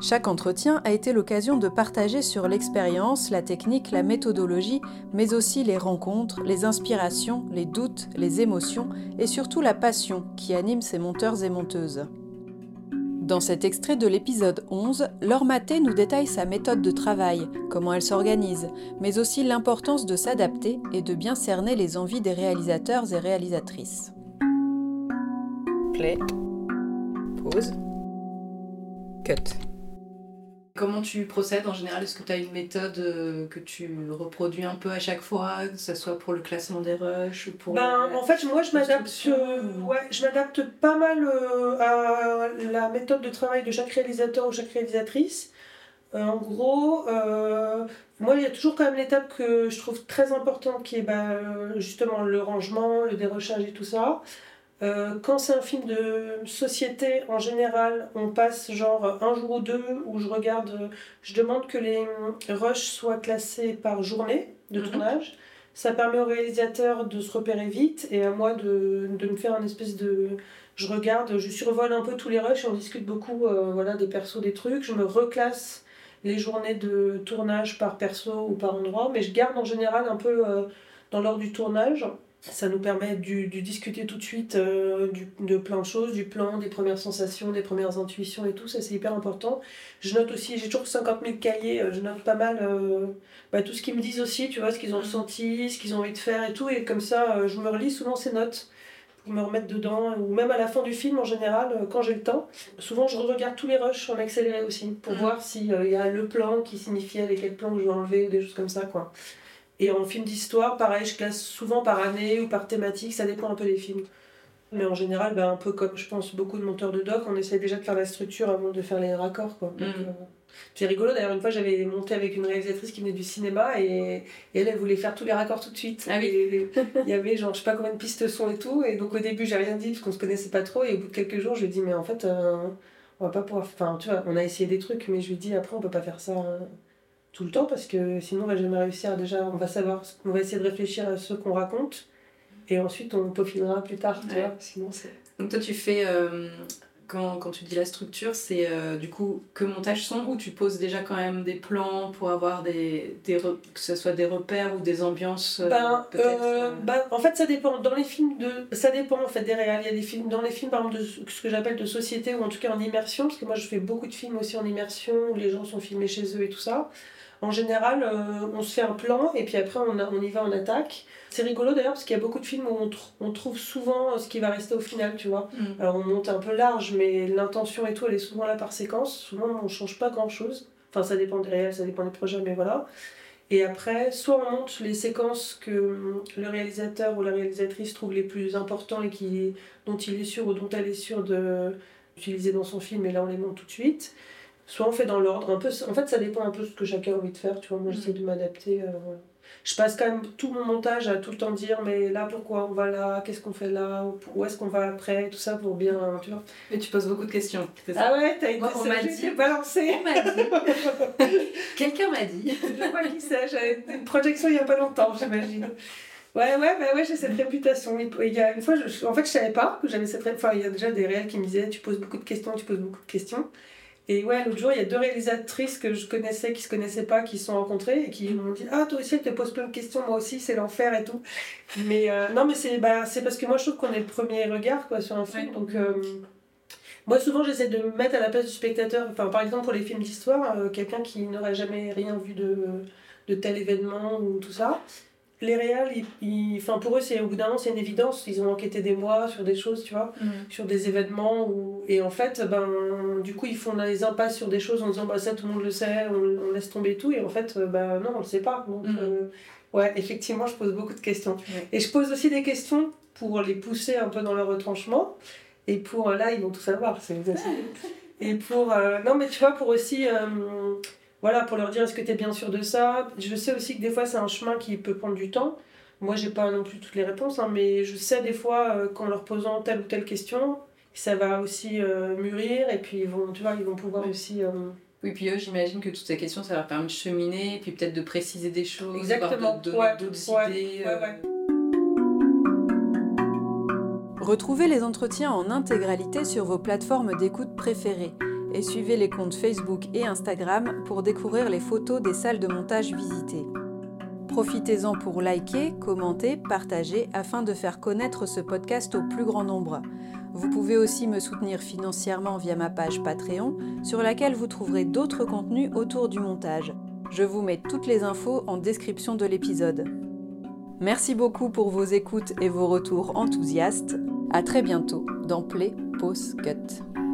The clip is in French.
Chaque entretien a été l'occasion de partager sur l'expérience, la technique, la méthodologie, mais aussi les rencontres, les inspirations, les doutes, les émotions et surtout la passion qui anime ces monteurs et monteuses. Dans cet extrait de l'épisode 11, Laure Maté nous détaille sa méthode de travail, comment elle s'organise, mais aussi l'importance de s'adapter et de bien cerner les envies des réalisateurs et réalisatrices. Play. Pause. Cut. Comment tu procèdes en général? Est-ce que tu as une méthode euh, que tu reproduis un peu à chaque fois, que ce soit pour le classement des rushs ou pour ben, En fait, moi, je m'adapte, ouais, je m'adapte pas mal euh, à la méthode de travail de chaque réalisateur ou chaque réalisatrice. Euh, en gros, moi, il y a toujours quand même l'étape que je trouve très importante qui est ben, justement le rangement, le dérochage et tout ça. Euh, quand c'est un film de société, en général, on passe genre un jour ou deux où je regarde, je demande que les rushs soient classés par journée de mhm. tournage. Ça permet au réalisateur de se repérer vite et à moi de, de me faire un espèce de. Je regarde, je survole un peu tous les rushs et on discute beaucoup euh, voilà, des persos, des trucs. Je me reclasse les journées de tournage par perso ou par endroit, mais je garde en général un peu euh, dans l'ordre du tournage. Ça nous permet de, discuter tout de suite euh, du, de plein de choses, du plan, des premières sensations, des premières intuitions et tout, ça c'est hyper important. Je note aussi, j'ai toujours 50 000 cahiers, euh, je note pas mal euh, bah, tout ce qu'ils me disent aussi, tu vois, ce qu'ils ont ressenti, ce qu'ils ont envie de faire et tout, et comme ça je me relis souvent ces notes pour me remettre dedans, ou même à la fin du film en général, quand j'ai le temps. Souvent je regarde tous les rushs en accéléré aussi, pour mm. voir s'il y a le plan qui signifiait avec quel plan que je vais enlever, des choses comme ça quoi. Et en film d'histoire, pareil, je classe souvent par année ou par thématique, ça dépend un peu des films. Mais en général, ben, un peu comme je pense beaucoup de monteurs de doc, on essaie déjà de faire la structure avant de faire les raccords. Quoi. Mm. Euh, c'est rigolo, d'ailleurs, une fois j'avais monté avec une réalisatrice qui venait du cinéma et, elle, elle voulait faire tous les raccords tout de suite. Ah oui. Il y avait genre, je sais pas combien de pistes son et tout. Et donc au début, j'ai rien dit parce qu'on se connaissait pas trop. Et au bout de quelques jours, je lui ai dit, mais en fait, euh, on va pas pouvoir. Enfin, tu vois, on a essayé des trucs, mais je lui ai dit, après, on peut pas faire ça. Hein tout le temps parce que sinon on va jamais réussir déjà on va savoir on va essayer de réfléchir à ce qu'on raconte et ensuite on peaufinera plus tard tu vois. Sinon c'est donc toi tu fais euh, quand, quand, tu dis la structure c'est euh, du coup que montage son ou tu poses déjà quand même des plans pour avoir des, des que ce soit des repères ou des ambiances euh, ben, ben, en fait ça dépend. Dans les films de ça dépend en fait des réels il y a des films dans les films par exemple de ce que j'appelle de société ou en tout cas en immersion parce que moi je fais beaucoup de films aussi en immersion où les gens sont filmés chez eux et tout ça en général, euh, on se fait un plan et puis après on, on y va en attaque. C'est rigolo d'ailleurs parce qu'il y a beaucoup de films où on, on, trouve souvent ce qui va rester au final, tu vois. Mm. Alors on monte un peu large, mais l'intention et tout, elle est souvent là par séquence. Souvent on change pas grand chose. Enfin, ça dépend des réels, ça dépend des projets, mais voilà. Et après, soit on monte les séquences que le réalisateur ou la réalisatrice trouve les plus importants et qui, dont il est sûr ou dont elle est sûre d'utiliser dans son film, et là on les monte tout de suite soit on fait dans l'ordre un peu en fait ça dépend un peu de ce que chacun a envie de faire tu vois moi j'essaie de m'adapter euh, je passe quand même tout mon montage à tout le temps dire mais là pourquoi on va là qu'est-ce qu'on fait là où est-ce qu'on va après tout ça pour bien tu vois. Mais tu poses beaucoup de questions ah ouais t'as été on m'a dit. balancé. On m'a dit. Quelqu'un m'a dit. Je vois qui c'est j'avais une projection il y a pas longtemps j'imagine. Ouais, ouais, bah ouais, j'ai cette réputation. Il y a une fois, je, en fait, je savais pas que j'avais cette réputation. Enfin, il y a déjà des réels qui me disaient Tu poses beaucoup de questions, tu poses beaucoup de questions. Et ouais, l'autre jour, il y a deux réalisatrices que je connaissais, qui se connaissaient pas, qui se sont rencontrées et qui m'ont dit Ah, toi aussi, elle te pose plein de questions, moi aussi, c'est l'enfer et tout. Mais euh, non, mais c'est bah, parce que moi, je trouve qu'on est le premier regard quoi, sur un film. Donc, euh, moi, souvent, j'essaie de me mettre à la place du spectateur. Enfin, par exemple, pour les films d'histoire, euh, quelqu'un qui n'aurait jamais rien vu de, de tel événement ou tout ça les réals, ils, pour eux, c'est au bout d'un moment, c'est une évidence. Ils ont enquêté des mois sur des choses, tu vois, mm. sur des événements. Où... Et en fait, ben, du coup, ils font des impasses sur des choses en disant, bah, ça, tout le monde le sait, on, laisse tomber tout. Et en fait, ben, non, on le sait pas. Donc, mm. euh, ouais, effectivement, je pose beaucoup de questions. Et je pose aussi des questions pour les pousser un peu dans leur retranchement. Et pour, là, ils vont tout savoir. C'est Et pour, euh, non, mais tu vois, pour aussi voilà, pour leur dire est-ce que tu es bien sûr de ça? Je sais aussi que des fois c'est un chemin qui peut prendre du temps. moi j'ai pas non plus toutes les réponses, hein, mais je sais des fois euh, qu'en leur posant telle ou telle question, ça va aussi euh, mûrir et puis ils vont, tu vois, ils vont pouvoir aussi. euh, Oui, puis eux, j'imagine que toutes ces questions, ça leur permet de cheminer, et puis peut-être de préciser des choses, Exactement, de ouais, d'autres ouais, idées. euh, ouais. Retrouvez les entretiens en intégralité sur vos plateformes d'écoute préférées et suivez les comptes Facebook et Instagram pour découvrir les photos des salles de montage visitées. Profitez-en pour liker, commenter, partager afin de faire connaître ce podcast au plus grand nombre. Vous pouvez aussi me soutenir financièrement via ma page Patreon sur laquelle vous trouverez d'autres contenus autour du montage. Je vous mets toutes les infos en description de l'épisode. Merci beaucoup pour vos écoutes et vos retours enthousiastes. À très bientôt dans Play Pause Cut.